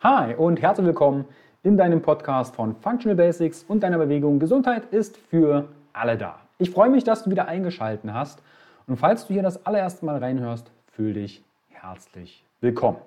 Hi und herzlich willkommen in deinem Podcast von Functional Basics und deiner Bewegung. Gesundheit ist für alle da. Ich freue mich, dass du wieder eingeschaltet hast. Und falls du hier das allererste Mal reinhörst, fühl dich herzlich willkommen.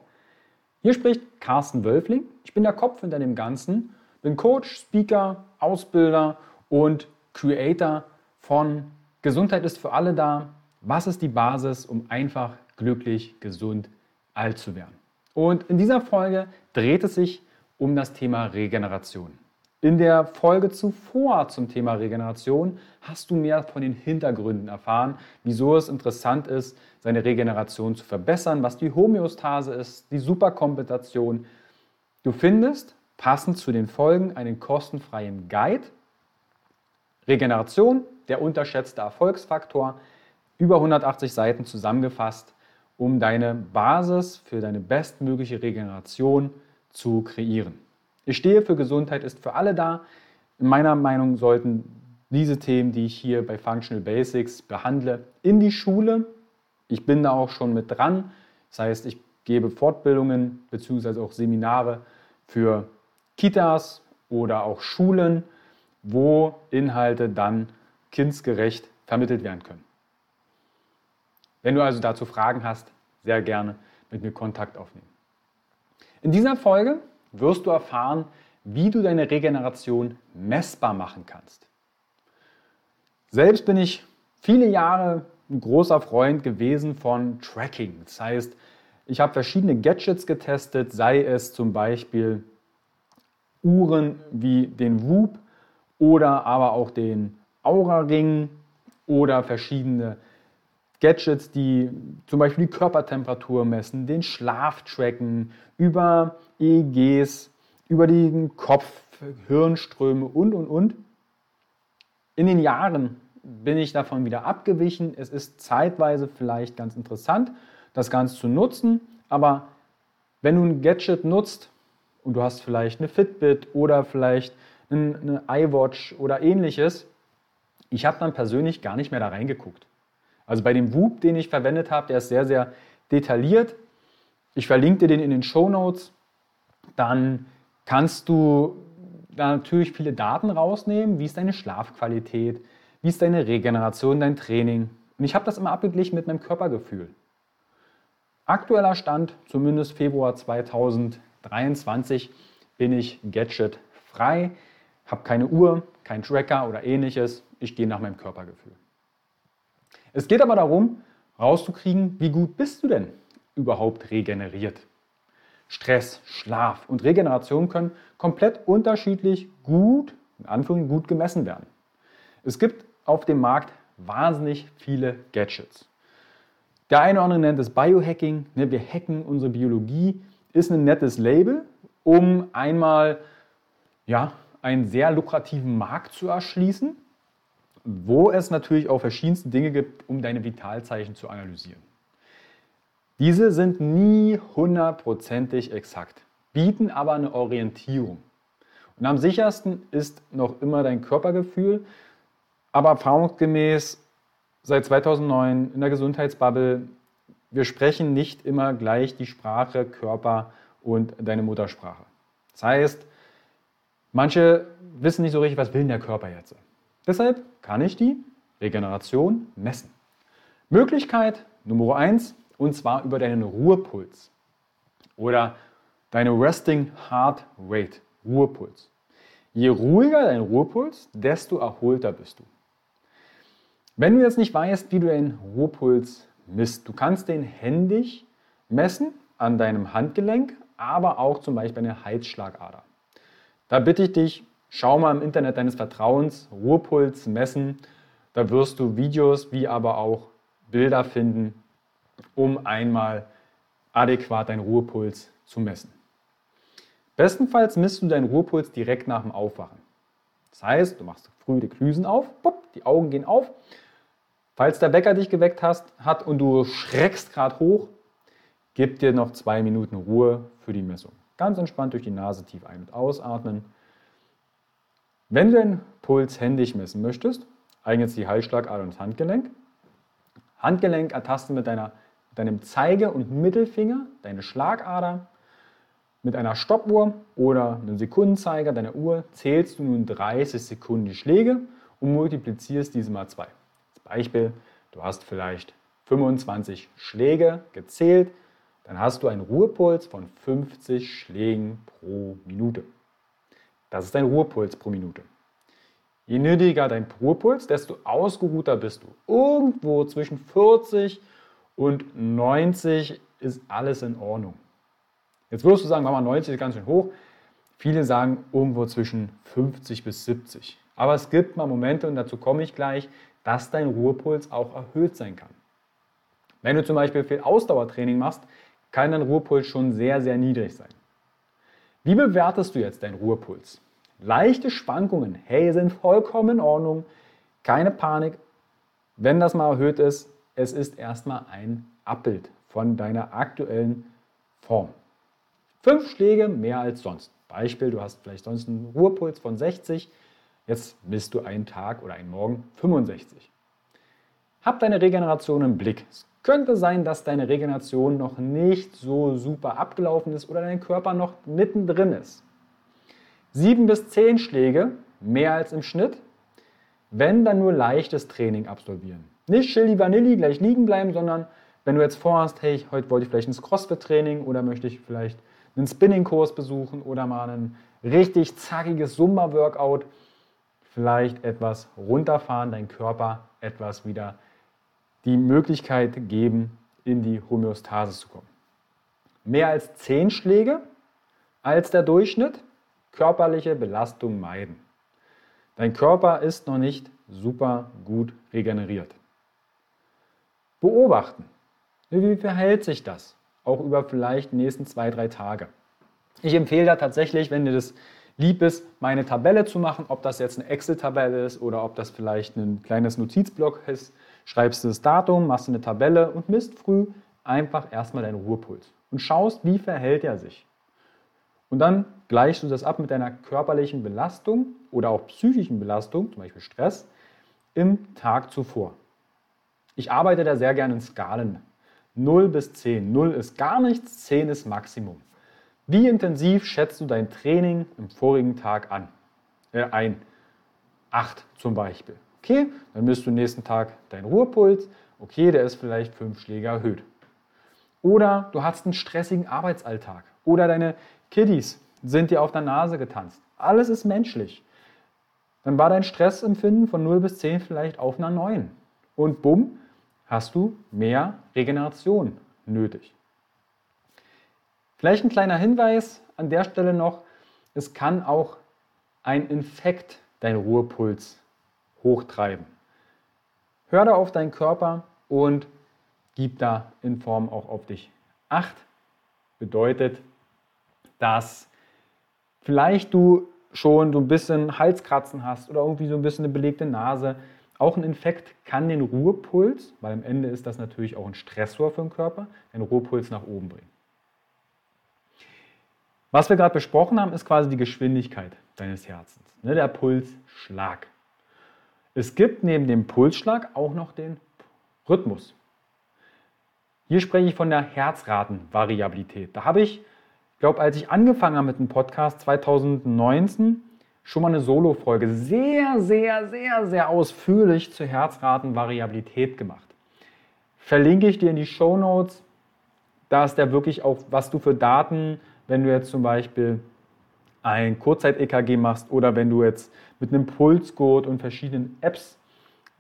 Hier spricht Carsten Wölfling. Ich bin der Kopf hinter dem Ganzen. Bin Coach, Speaker, Ausbilder und Creator von Gesundheit ist für alle da. Was ist die Basis, um einfach glücklich, gesund, alt zu werden? Und in dieser Folge dreht es sich um das Thema Regeneration. In der Folge zuvor zum Thema Regeneration hast du mehr von den Hintergründen erfahren, wieso es interessant ist, seine Regeneration zu verbessern, was die Homöostase ist, die Superkompensation. Du findest passend zu den Folgen einen kostenfreien Guide. Regeneration, der unterschätzte Erfolgsfaktor, über 180 Seiten zusammengefasst um deine Basis für deine bestmögliche Regeneration zu kreieren. Ich stehe für Gesundheit ist für alle da. In meiner Meinung sollten diese Themen, die ich hier bei Functional Basics behandle, in die Schule. Ich bin da auch schon mit dran. Das heißt, ich gebe Fortbildungen bzw. auch Seminare für Kitas oder auch Schulen, wo Inhalte dann kindsgerecht vermittelt werden können. Wenn du also dazu Fragen hast, sehr gerne mit mir Kontakt aufnehmen. In dieser Folge wirst du erfahren, wie du deine Regeneration messbar machen kannst. Selbst bin ich viele Jahre ein großer Freund gewesen von Tracking. Das heißt, ich habe verschiedene Gadgets getestet, sei es zum Beispiel Uhren wie den Whoop oder aber auch den Aura-Ring oder verschiedene Gadgets, die zum Beispiel die Körpertemperatur messen, den Schlaf tracken, über EEGs, über den Kopf, Hirnströme und, und, und. In den Jahren bin ich davon wieder abgewichen. Es ist zeitweise vielleicht ganz interessant, das Ganze zu nutzen, aber wenn du ein Gadget nutzt und du hast vielleicht eine Fitbit oder vielleicht eine iWatch oder ähnliches, ich habe dann persönlich gar nicht mehr da reingeguckt. Also bei dem Whoop, den ich verwendet habe, der ist sehr, sehr detailliert. Ich verlinke dir den in den Show Notes. Dann kannst du da natürlich viele Daten rausnehmen. Wie ist deine Schlafqualität? Wie ist deine Regeneration, dein Training? Und ich habe das immer abgeglichen mit meinem Körpergefühl. Aktueller Stand, zumindest Februar 2023, bin ich Gadget frei, habe keine Uhr, kein Tracker oder ähnliches. Ich gehe nach meinem Körpergefühl. Es geht aber darum, rauszukriegen, wie gut bist du denn überhaupt regeneriert. Stress, Schlaf und Regeneration können komplett unterschiedlich gut, in Anführungszeichen gut gemessen werden. Es gibt auf dem Markt wahnsinnig viele Gadgets. Der eine oder andere nennt es Biohacking. Ne, wir hacken unsere Biologie. Ist ein nettes Label, um einmal ja, einen sehr lukrativen Markt zu erschließen wo es natürlich auch verschiedenste Dinge gibt, um deine Vitalzeichen zu analysieren. Diese sind nie hundertprozentig exakt, bieten aber eine Orientierung. Und am sichersten ist noch immer dein Körpergefühl, aber erfahrungsgemäß seit 2009 in der Gesundheitsbubble, wir sprechen nicht immer gleich die Sprache, Körper und deine Muttersprache. Das heißt, manche wissen nicht so richtig, was will denn der Körper jetzt. Deshalb kann ich die Regeneration messen. Möglichkeit Nummer 1 und zwar über deinen Ruhepuls oder deine Resting Heart Rate, Ruhepuls. Je ruhiger dein Ruhepuls, desto erholter bist du. Wenn du jetzt nicht weißt, wie du deinen Ruhepuls misst, du kannst den händig messen an deinem Handgelenk, aber auch zum Beispiel an der Halsschlagader. Da bitte ich dich, Schau mal im Internet deines Vertrauens, Ruhepuls messen. Da wirst du Videos wie aber auch Bilder finden, um einmal adäquat deinen Ruhepuls zu messen. Bestenfalls misst du deinen Ruhepuls direkt nach dem Aufwachen. Das heißt, du machst früh die Klüsen auf, die Augen gehen auf. Falls der Wecker dich geweckt hast, hat und du schreckst gerade hoch, gib dir noch zwei Minuten Ruhe für die Messung. Ganz entspannt durch die Nase tief ein- und ausatmen. Wenn du den Puls händisch messen möchtest, eignet sich die Halsschlagader und das Handgelenk. Handgelenk ertasten mit, deiner, mit deinem Zeige- und Mittelfinger deine Schlagader. Mit einer Stoppuhr oder einem Sekundenzeiger deiner Uhr zählst du nun 30 Sekunden Schläge und multiplizierst diese mal 2. Als Beispiel, du hast vielleicht 25 Schläge gezählt, dann hast du einen Ruhepuls von 50 Schlägen pro Minute. Das ist dein Ruhepuls pro Minute. Je niedriger dein Ruhepuls, desto ausgeruhter bist du. Irgendwo zwischen 40 und 90 ist alles in Ordnung. Jetzt wirst du sagen, Mama, 90 ist ganz schön hoch. Viele sagen irgendwo zwischen 50 bis 70. Aber es gibt mal Momente, und dazu komme ich gleich, dass dein Ruhepuls auch erhöht sein kann. Wenn du zum Beispiel viel Ausdauertraining machst, kann dein Ruhepuls schon sehr, sehr niedrig sein. Wie bewertest du jetzt deinen Ruhepuls? Leichte Schwankungen, hey, sind vollkommen in Ordnung. Keine Panik. Wenn das mal erhöht ist, es ist erstmal ein Abbild von deiner aktuellen Form. Fünf Schläge mehr als sonst. Beispiel, du hast vielleicht sonst einen Ruhepuls von 60, jetzt misst du einen Tag oder einen Morgen 65. Hab deine Regeneration im Blick. Es könnte sein, dass deine Regeneration noch nicht so super abgelaufen ist oder dein Körper noch mittendrin ist. Sieben bis zehn Schläge, mehr als im Schnitt, wenn dann nur leichtes Training absolvieren. Nicht Chili Vanilli gleich liegen bleiben, sondern wenn du jetzt vorhast, hey, heute wollte ich vielleicht ins CrossFit-Training oder möchte ich vielleicht einen Spinning-Kurs besuchen oder mal ein richtig zackiges Zumba-Workout, vielleicht etwas runterfahren, dein Körper etwas wieder die Möglichkeit geben, in die Homöostase zu kommen. Mehr als 10 Schläge als der Durchschnitt, körperliche Belastung meiden. Dein Körper ist noch nicht super gut regeneriert. Beobachten. Wie verhält sich das? Auch über vielleicht die nächsten zwei, drei Tage. Ich empfehle da tatsächlich, wenn dir das lieb ist, meine Tabelle zu machen, ob das jetzt eine Excel-Tabelle ist oder ob das vielleicht ein kleines Notizblock ist. Schreibst du das Datum, machst du eine Tabelle und misst früh einfach erstmal deinen Ruhepuls und schaust, wie verhält er sich. Und dann gleichst du das ab mit deiner körperlichen Belastung oder auch psychischen Belastung, zum Beispiel Stress, im Tag zuvor. Ich arbeite da sehr gerne in Skalen. 0 bis 10. 0 ist gar nichts, 10 ist Maximum. Wie intensiv schätzt du dein Training im vorigen Tag an? Äh, ein. 8 zum Beispiel. Okay, dann misst du nächsten Tag deinen Ruhepuls. Okay, der ist vielleicht 5 Schläge erhöht. Oder du hast einen stressigen Arbeitsalltag. Oder deine Kiddies sind dir auf der Nase getanzt. Alles ist menschlich. Dann war dein Stressempfinden von 0 bis 10 vielleicht auf einer 9. Und bumm, hast du mehr Regeneration nötig. Vielleicht ein kleiner Hinweis an der Stelle noch, es kann auch ein Infekt deinen Ruhepuls hochtreiben. Hör da auf deinen Körper und gib da in Form auch auf dich Acht. Bedeutet, dass vielleicht du schon so ein bisschen Halskratzen hast oder irgendwie so ein bisschen eine belegte Nase auch ein Infekt kann den Ruhepuls, weil am Ende ist das natürlich auch ein Stressor für den Körper, den Ruhepuls nach oben bringen. Was wir gerade besprochen haben, ist quasi die Geschwindigkeit deines Herzens, ne, der Pulsschlag. Es gibt neben dem Pulsschlag auch noch den Rhythmus. Hier spreche ich von der Herzratenvariabilität. Da habe ich, ich glaube, als ich angefangen habe mit dem Podcast 2019, schon mal eine Solo-Folge sehr, sehr, sehr, sehr ausführlich zur Herzratenvariabilität gemacht. Verlinke ich dir in die Show Notes. Da ist der wirklich auch, was du für Daten, wenn du jetzt zum Beispiel ein Kurzzeit-EKG machst oder wenn du jetzt mit einem Pulsgurt und verschiedenen Apps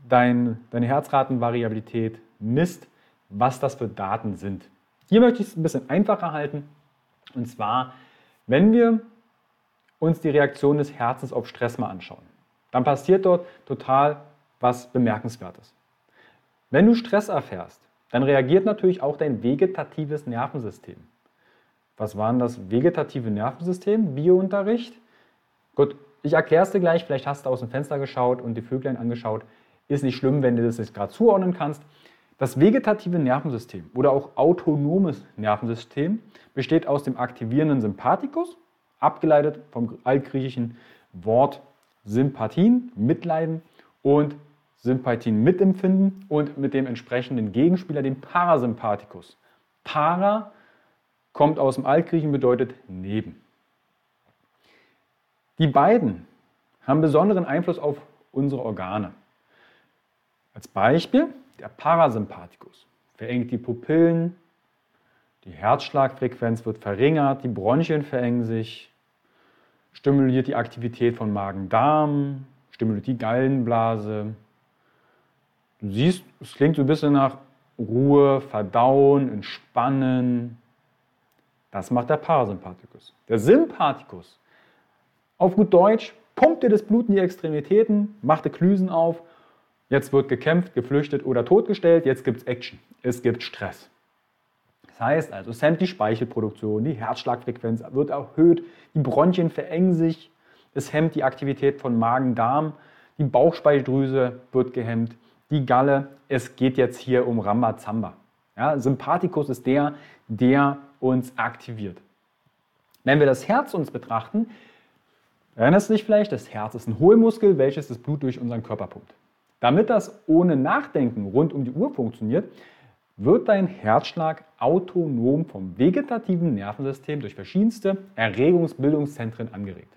dein, deine Herzratenvariabilität misst, was das für Daten sind. Hier möchte ich es ein bisschen einfacher halten. Und zwar, wenn wir uns die Reaktion des Herzens auf Stress mal anschauen. Dann passiert dort total was Bemerkenswertes. Wenn du Stress erfährst, dann reagiert natürlich auch dein vegetatives Nervensystem. Was war denn das vegetative Nervensystem? Biounterricht? Gut, ich erkläre es dir gleich. Vielleicht hast du aus dem Fenster geschaut und die Vöglein angeschaut. Ist nicht schlimm, wenn du das jetzt gerade zuordnen kannst. Das vegetative Nervensystem oder auch autonomes Nervensystem besteht aus dem aktivierenden Sympathikus abgeleitet vom altgriechischen Wort Sympathien, Mitleiden und Sympathien mitempfinden und mit dem entsprechenden Gegenspieler, dem Parasympathikus. Para kommt aus dem Altgriechen, bedeutet neben. Die beiden haben besonderen Einfluss auf unsere Organe. Als Beispiel der Parasympathikus verengt die Pupillen, die Herzschlagfrequenz wird verringert, die Bronchien verengen sich, stimuliert die Aktivität von Magen-Darm, stimuliert die Gallenblase. Du siehst, es klingt so ein bisschen nach Ruhe, Verdauen, Entspannen. Das macht der Parasympathikus. Der Sympathikus, auf gut Deutsch, pumpt dir das Blut in die Extremitäten, macht Klüsen auf. Jetzt wird gekämpft, geflüchtet oder totgestellt. Jetzt gibt es Action. Es gibt Stress. Das heißt also, es hemmt die Speichelproduktion, die Herzschlagfrequenz wird erhöht, die Bronchien verengen sich, es hemmt die Aktivität von Magen-Darm, die Bauchspeicheldrüse wird gehemmt, die Galle. Es geht jetzt hier um Rambazamba. Ja, Sympathikus ist der, der uns aktiviert. Wenn wir das Herz uns betrachten, erinnerst du dich vielleicht, das Herz ist ein Hohlmuskel, welches das Blut durch unseren Körper pumpt. Damit das ohne Nachdenken rund um die Uhr funktioniert, wird dein Herzschlag autonom vom vegetativen Nervensystem durch verschiedenste Erregungsbildungszentren angeregt.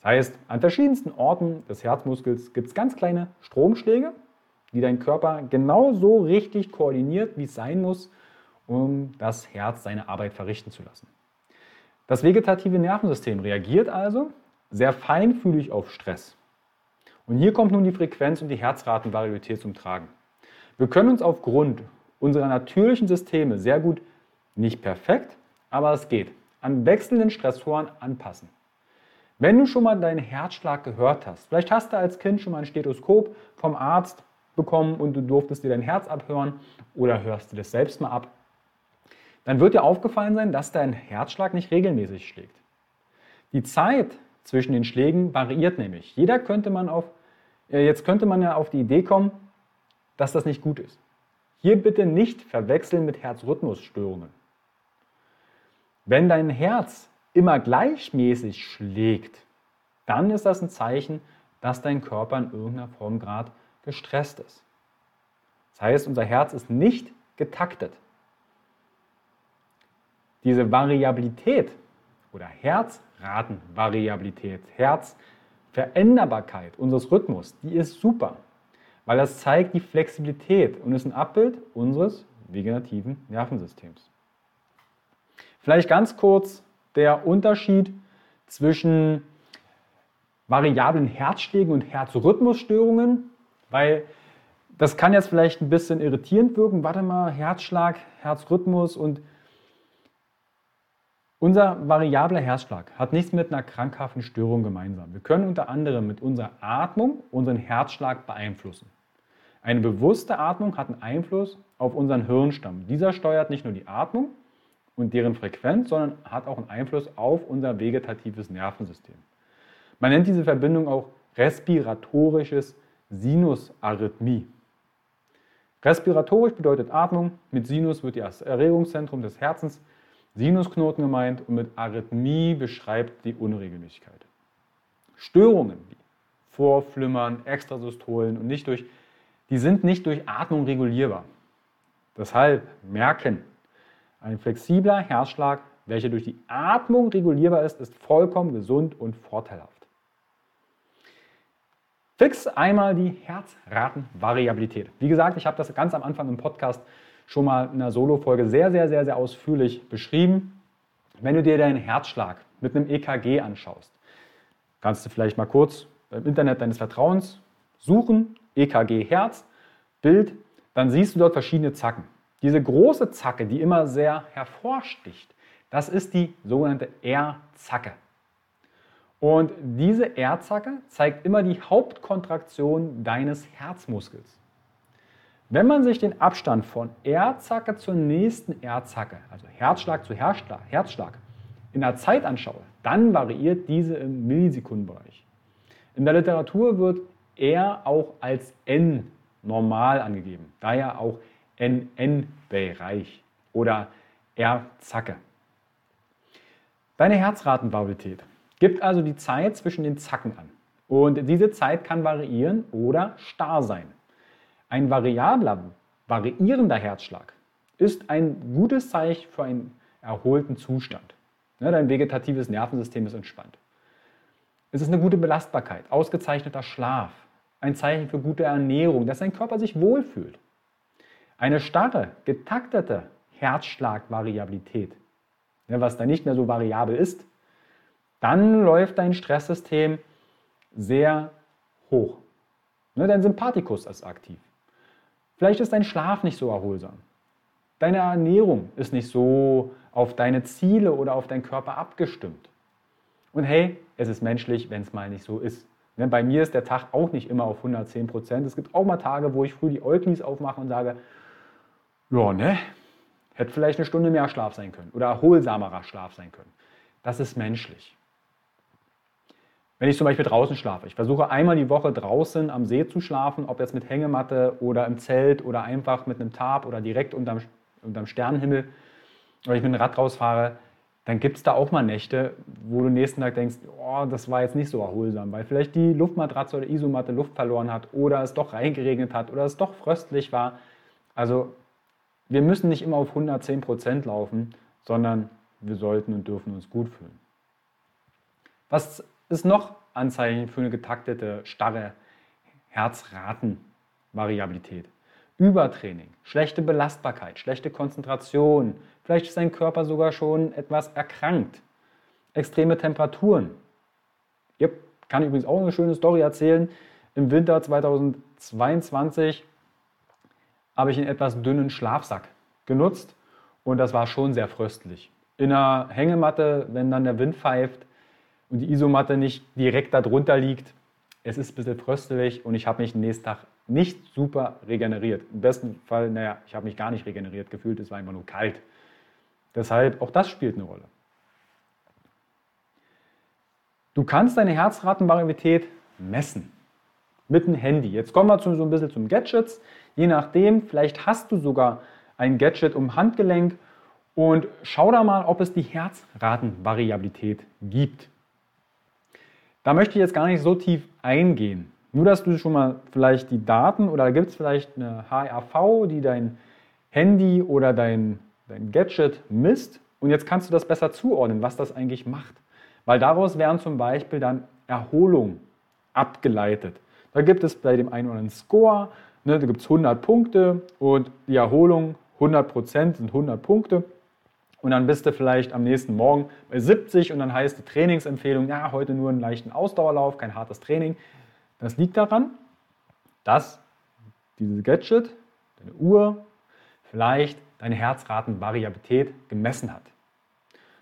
Das heißt, an verschiedensten Orten des Herzmuskels gibt es ganz kleine Stromschläge, die dein Körper genauso richtig koordiniert, wie es sein muss, um das Herz seine Arbeit verrichten zu lassen. Das vegetative Nervensystem reagiert also sehr feinfühlig auf Stress. Und hier kommt nun die Frequenz und die Herzratenvariabilität zum Tragen. Wir können uns aufgrund unserer natürlichen Systeme sehr gut, nicht perfekt, aber es geht, an wechselnden Stressoren anpassen. Wenn du schon mal deinen Herzschlag gehört hast, vielleicht hast du als Kind schon mal ein Stethoskop vom Arzt bekommen und du durftest dir dein Herz abhören oder hörst du das selbst mal ab, dann wird dir aufgefallen sein, dass dein Herzschlag nicht regelmäßig schlägt. Die Zeit zwischen den Schlägen variiert nämlich. Jeder könnte man auf, äh, jetzt könnte man ja auf die Idee kommen, dass das nicht gut ist. Hier bitte nicht verwechseln mit Herzrhythmusstörungen. Wenn dein Herz immer gleichmäßig schlägt, dann ist das ein Zeichen, dass dein Körper in irgendeiner Form gerade gestresst ist. Das heißt, unser Herz ist nicht getaktet. Diese Variabilität oder Herzratenvariabilität, Herzveränderbarkeit unseres Rhythmus, die ist super, weil das zeigt die Flexibilität und ist ein Abbild unseres vegetativen Nervensystems. Vielleicht ganz kurz der Unterschied zwischen variablen Herzschlägen und Herzrhythmusstörungen, weil das kann jetzt vielleicht ein bisschen irritierend wirken. Warte mal, Herzschlag, Herzrhythmus und unser variabler Herzschlag hat nichts mit einer krankhaften Störung gemeinsam. Wir können unter anderem mit unserer Atmung unseren Herzschlag beeinflussen. Eine bewusste Atmung hat einen Einfluss auf unseren Hirnstamm. Dieser steuert nicht nur die Atmung, und deren Frequenz, sondern hat auch einen Einfluss auf unser vegetatives Nervensystem. Man nennt diese Verbindung auch respiratorisches Sinusarrhythmie. Respiratorisch bedeutet Atmung, mit Sinus wird das Erregungszentrum des Herzens, Sinusknoten gemeint und mit Arrhythmie beschreibt die Unregelmäßigkeit. Störungen wie Vorflimmern, Extrasystolen und nicht durch, die sind nicht durch Atmung regulierbar. Deshalb merken, ein flexibler Herzschlag, welcher durch die Atmung regulierbar ist, ist vollkommen gesund und vorteilhaft. Fix einmal die Herzratenvariabilität. Wie gesagt, ich habe das ganz am Anfang im Podcast schon mal in einer Solo-Folge sehr, sehr, sehr, sehr ausführlich beschrieben. Wenn du dir deinen Herzschlag mit einem EKG anschaust, kannst du vielleicht mal kurz im Internet deines Vertrauens suchen, EKG Herz, Bild, dann siehst du dort verschiedene Zacken. Diese große Zacke, die immer sehr hervorsticht, das ist die sogenannte R-Zacke. Und diese R-Zacke zeigt immer die Hauptkontraktion deines Herzmuskels. Wenn man sich den Abstand von R-Zacke zur nächsten R-Zacke, also Herzschlag zu Herzschlag, Herzschlag, in der Zeit anschaue, dann variiert diese im Millisekundenbereich. In der Literatur wird R auch als N normal angegeben, daher auch NN-Bereich oder R-Zacke. Deine Herzratenvariabilität gibt also die Zeit zwischen den Zacken an. Und diese Zeit kann variieren oder starr sein. Ein variabler, variierender Herzschlag ist ein gutes Zeichen für ein erholten Zustand. Ne, dein vegetatives Nervensystem ist entspannt. Es ist eine gute Belastbarkeit, ausgezeichneter Schlaf, ein Zeichen für gute Ernährung, dass dein Körper sich wohlfühlt. Eine starre, getaktete Herzschlagvariabilität, ne, was da nicht mehr so variabel ist, dann läuft dein Stresssystem sehr hoch. Ne, dein Sympathikus ist aktiv. Vielleicht ist dein Schlaf nicht so erholsam. Deine Ernährung ist nicht so auf deine Ziele oder auf deinen Körper abgestimmt. Und hey, es ist menschlich, wenn es mal nicht so ist. Ne, bei mir ist der Tag auch nicht immer auf 110 Prozent. Es gibt auch mal Tage, wo ich früh die Äuglis aufmache und sage, ja, ne, hätte vielleicht eine Stunde mehr Schlaf sein können oder erholsamerer Schlaf sein können. Das ist menschlich. Wenn ich zum Beispiel draußen schlafe, ich versuche einmal die Woche draußen am See zu schlafen, ob jetzt mit Hängematte oder im Zelt oder einfach mit einem Tarp oder direkt unterm, unterm Sternenhimmel, oder ich mit dem Rad rausfahre, dann gibt es da auch mal Nächte, wo du nächsten Tag denkst, oh, das war jetzt nicht so erholsam, weil vielleicht die Luftmatratze oder Isomatte Luft verloren hat oder es doch reingeregnet hat oder es doch fröstlich war. Also wir müssen nicht immer auf 110 Prozent laufen, sondern wir sollten und dürfen uns gut fühlen. Was ist noch Anzeichen für eine getaktete, starre Herzratenvariabilität? Übertraining, schlechte Belastbarkeit, schlechte Konzentration, vielleicht ist dein Körper sogar schon etwas erkrankt, extreme Temperaturen. Ich kann übrigens auch eine schöne Story erzählen. Im Winter 2022 habe ich einen etwas dünnen Schlafsack genutzt und das war schon sehr fröstlich. In einer Hängematte, wenn dann der Wind pfeift und die Isomatte nicht direkt darunter liegt, es ist ein bisschen fröstelig und ich habe mich nächsten Tag nicht super regeneriert. Im besten Fall, naja, ich habe mich gar nicht regeneriert gefühlt, es war einfach nur kalt. Deshalb, auch das spielt eine Rolle. Du kannst deine Herzratenvariabilität messen mit dem Handy. Jetzt kommen wir so ein bisschen zum Gadgets. Je nachdem, vielleicht hast du sogar ein Gadget um Handgelenk und schau da mal, ob es die Herzratenvariabilität gibt. Da möchte ich jetzt gar nicht so tief eingehen. Nur, dass du schon mal vielleicht die Daten oder da gibt es vielleicht eine HRV, die dein Handy oder dein, dein Gadget misst. Und jetzt kannst du das besser zuordnen, was das eigentlich macht. Weil daraus werden zum Beispiel dann Erholung abgeleitet. Da gibt es bei dem einen oder anderen Score, ne, da gibt es 100 Punkte und die Erholung 100 Prozent sind 100 Punkte. Und dann bist du vielleicht am nächsten Morgen bei 70 und dann heißt die Trainingsempfehlung, ja, heute nur einen leichten Ausdauerlauf, kein hartes Training. Das liegt daran, dass dieses Gadget, deine Uhr, vielleicht deine Herzratenvariabilität gemessen hat.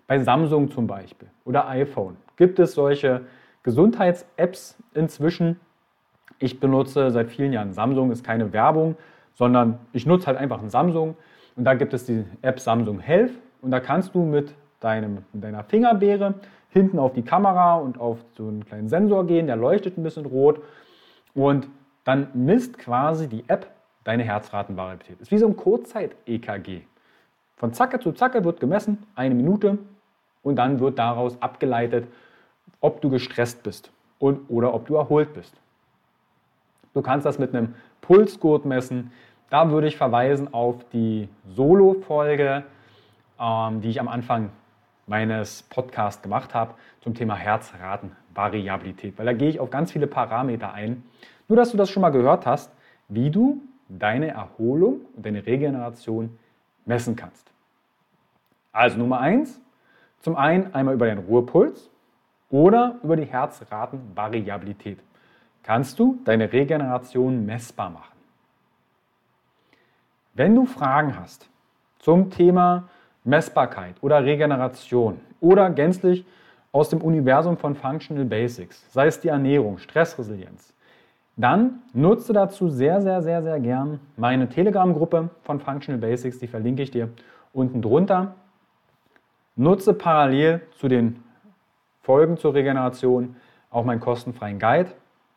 Bei Samsung zum Beispiel oder iPhone gibt es solche Gesundheits-Apps inzwischen. Ich benutze seit vielen Jahren Samsung, ist keine Werbung, sondern ich nutze halt einfach ein Samsung und da gibt es die App Samsung Health und da kannst du mit, deinem, mit deiner Fingerbeere hinten auf die Kamera und auf so einen kleinen Sensor gehen, der leuchtet ein bisschen rot und dann misst quasi die App deine Herzratenvariabilität. Ist wie so ein Kurzzeit-EKG. Von Zacke zu Zacke wird gemessen, eine Minute, und dann wird daraus abgeleitet, ob du gestresst bist und, oder ob du erholt bist. Du kannst das mit einem Pulsgurt messen. Da würde ich verweisen auf die Solo-Folge, die ich am Anfang meines Podcasts gemacht habe zum Thema Herzratenvariabilität, weil da gehe ich auf ganz viele Parameter ein. Nur, dass du das schon mal gehört hast, wie du deine Erholung und deine Regeneration messen kannst. Also Nummer eins, zum einen einmal über den Ruhepuls oder über die Herzratenvariabilität. Kannst du deine Regeneration messbar machen? Wenn du Fragen hast zum Thema Messbarkeit oder Regeneration oder gänzlich aus dem Universum von Functional Basics, sei es die Ernährung, Stressresilienz, dann nutze dazu sehr, sehr, sehr, sehr gern meine Telegram-Gruppe von Functional Basics, die verlinke ich dir unten drunter. Nutze parallel zu den Folgen zur Regeneration auch meinen kostenfreien Guide.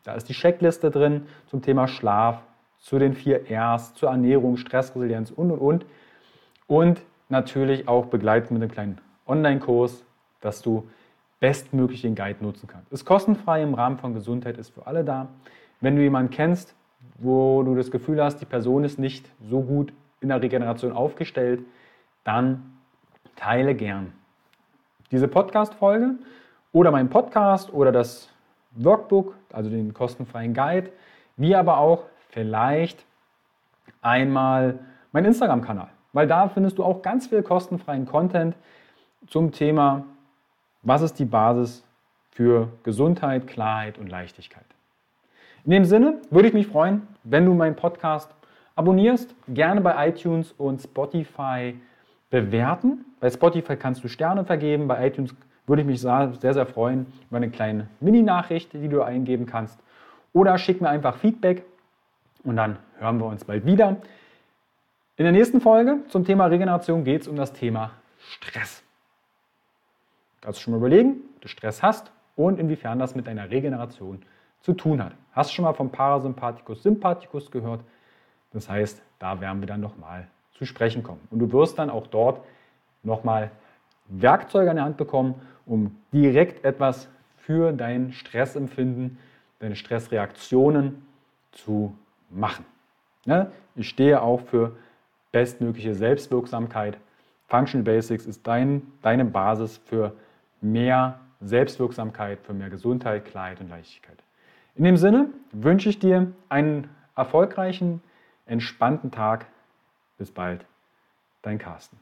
Da ist die Checkliste drin zum Thema Schlaf, zu den vier Rs, zur Ernährung, Stressresilienz und und und. Und natürlich auch begleiten mit einem kleinen Online-Kurs, dass du bestmöglich den Guide nutzen kannst. Ist kostenfrei im Rahmen von Gesundheit, ist für alle da. Wenn du jemanden kennst, wo du das Gefühl hast, die Person ist nicht so gut in der Regeneration aufgestellt, dann teile gern diese Podcast-Folge oder meinen Podcast oder das Workbook, also den kostenfreien Guide, wie aber auch vielleicht einmal meinen Instagram-Kanal, weil da findest du auch ganz viel kostenfreien Content zum Thema, was ist die Basis für Gesundheit, Klarheit und Leichtigkeit. In dem Sinne würde ich mich freuen, wenn du meinen Podcast abonnierst, gerne bei iTunes und Spotify bewerten. Bei Spotify kannst du Sterne vergeben, bei iTunes würde ich mich sehr, sehr freuen über eine kleine Mini-Nachricht, die du eingeben kannst. Oder schick mir einfach Feedback und dann hören wir uns bald wieder. In der nächsten Folge zum Thema Regeneration geht es um das Thema Stress. Kannst du schon mal überlegen, ob du Stress hast und inwiefern das mit deiner Regeneration zu tun hat. Hast du schon mal vom Parasympathikus Sympathikus gehört? Das heißt, da werden wir dann nochmal zu sprechen kommen. Und du wirst dann auch dort nochmal Werkzeuge an der Hand bekommen, um direkt etwas für dein Stressempfinden, deine Stressreaktionen zu machen. Ne? Ich stehe auch für bestmögliche Selbstwirksamkeit. Functional Basics ist dein, deine Basis für mehr Selbstwirksamkeit, für mehr Gesundheit, Klarheit und Leichtigkeit. In dem Sinne wünsche ich dir einen erfolgreichen, entspannten Tag. Bis bald, dein Carsten.